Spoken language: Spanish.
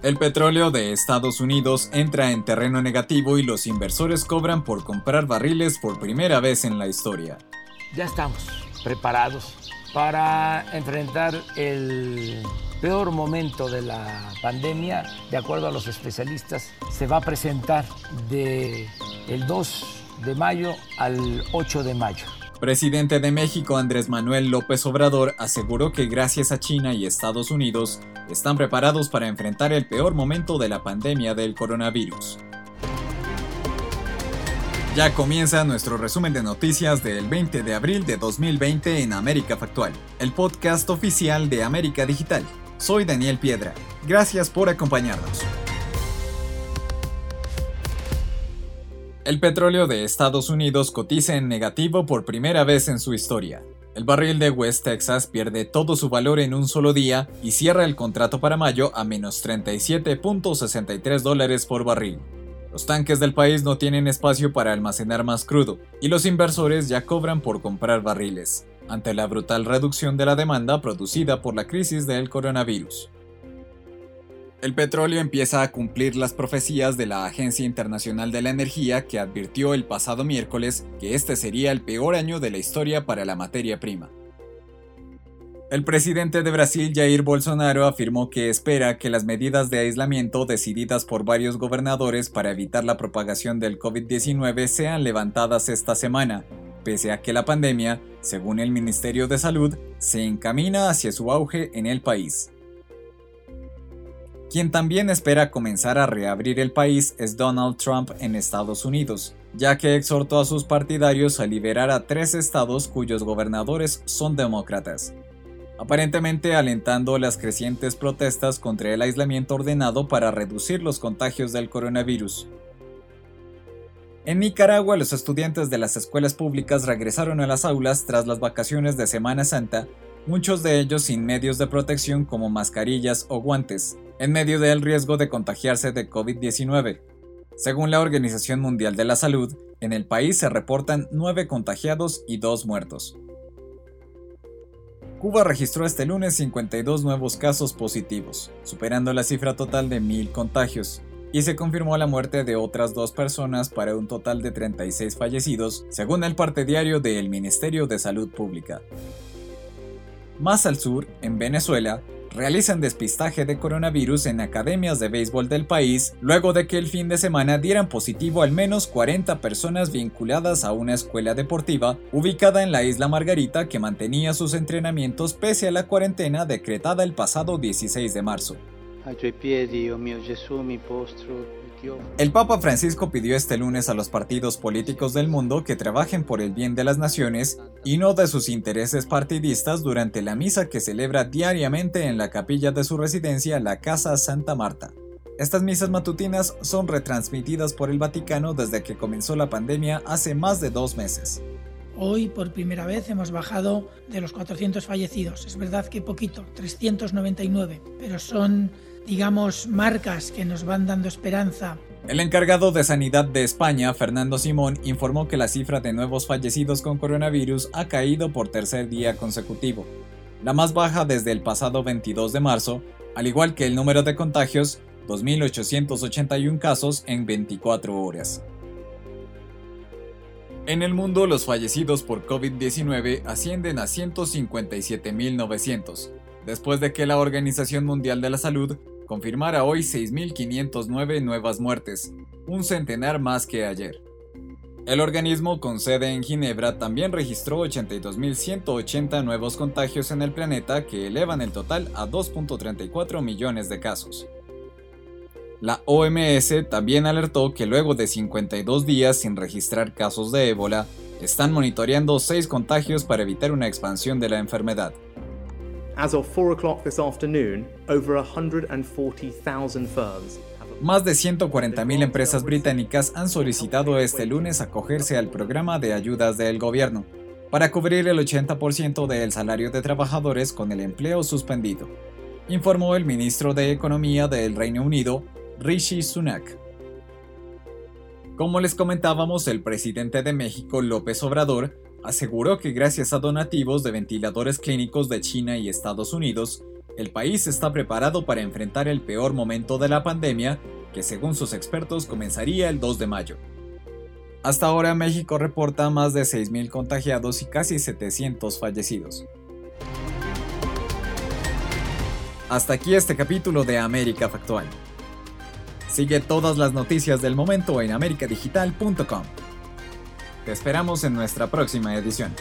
El petróleo de Estados Unidos entra en terreno negativo y los inversores cobran por comprar barriles por primera vez en la historia. Ya estamos preparados para enfrentar el peor momento de la pandemia. De acuerdo a los especialistas, se va a presentar de el 2 de mayo al 8 de mayo. Presidente de México Andrés Manuel López Obrador aseguró que gracias a China y Estados Unidos están preparados para enfrentar el peor momento de la pandemia del coronavirus. Ya comienza nuestro resumen de noticias del 20 de abril de 2020 en América Factual, el podcast oficial de América Digital. Soy Daniel Piedra. Gracias por acompañarnos. El petróleo de Estados Unidos cotiza en negativo por primera vez en su historia. El barril de West Texas pierde todo su valor en un solo día y cierra el contrato para mayo a menos 37.63 dólares por barril. Los tanques del país no tienen espacio para almacenar más crudo y los inversores ya cobran por comprar barriles, ante la brutal reducción de la demanda producida por la crisis del coronavirus. El petróleo empieza a cumplir las profecías de la Agencia Internacional de la Energía que advirtió el pasado miércoles que este sería el peor año de la historia para la materia prima. El presidente de Brasil, Jair Bolsonaro, afirmó que espera que las medidas de aislamiento decididas por varios gobernadores para evitar la propagación del COVID-19 sean levantadas esta semana, pese a que la pandemia, según el Ministerio de Salud, se encamina hacia su auge en el país. Quien también espera comenzar a reabrir el país es Donald Trump en Estados Unidos, ya que exhortó a sus partidarios a liberar a tres estados cuyos gobernadores son demócratas, aparentemente alentando las crecientes protestas contra el aislamiento ordenado para reducir los contagios del coronavirus. En Nicaragua, los estudiantes de las escuelas públicas regresaron a las aulas tras las vacaciones de Semana Santa, muchos de ellos sin medios de protección como mascarillas o guantes en medio del riesgo de contagiarse de COVID-19. Según la Organización Mundial de la Salud, en el país se reportan 9 contagiados y 2 muertos. Cuba registró este lunes 52 nuevos casos positivos, superando la cifra total de 1.000 contagios, y se confirmó la muerte de otras dos personas para un total de 36 fallecidos, según el parte diario del Ministerio de Salud Pública. Más al sur, en Venezuela, realizan despistaje de coronavirus en academias de béisbol del país luego de que el fin de semana dieran positivo al menos 40 personas vinculadas a una escuela deportiva ubicada en la isla Margarita que mantenía sus entrenamientos pese a la cuarentena decretada el pasado 16 de marzo. El Papa Francisco pidió este lunes a los partidos políticos del mundo que trabajen por el bien de las naciones y no de sus intereses partidistas durante la misa que celebra diariamente en la capilla de su residencia, la Casa Santa Marta. Estas misas matutinas son retransmitidas por el Vaticano desde que comenzó la pandemia hace más de dos meses. Hoy por primera vez hemos bajado de los 400 fallecidos. Es verdad que poquito, 399, pero son digamos, marcas que nos van dando esperanza. El encargado de Sanidad de España, Fernando Simón, informó que la cifra de nuevos fallecidos con coronavirus ha caído por tercer día consecutivo, la más baja desde el pasado 22 de marzo, al igual que el número de contagios, 2.881 casos en 24 horas. En el mundo, los fallecidos por COVID-19 ascienden a 157.900, después de que la Organización Mundial de la Salud confirmara hoy 6.509 nuevas muertes, un centenar más que ayer. El organismo con sede en Ginebra también registró 82.180 nuevos contagios en el planeta que elevan el total a 2.34 millones de casos. La OMS también alertó que luego de 52 días sin registrar casos de ébola, están monitoreando 6 contagios para evitar una expansión de la enfermedad. Más de 140.000 empresas británicas han solicitado este lunes acogerse al programa de ayudas del gobierno para cubrir el 80% del salario de trabajadores con el empleo suspendido, informó el ministro de Economía del Reino Unido, Rishi Sunak. Como les comentábamos, el presidente de México, López Obrador, aseguró que gracias a donativos de ventiladores clínicos de China y Estados Unidos, el país está preparado para enfrentar el peor momento de la pandemia, que según sus expertos comenzaría el 2 de mayo. Hasta ahora México reporta más de 6.000 contagiados y casi 700 fallecidos. Hasta aquí este capítulo de América Factual. Sigue todas las noticias del momento en americadigital.com. Te esperamos en nuestra próxima edición.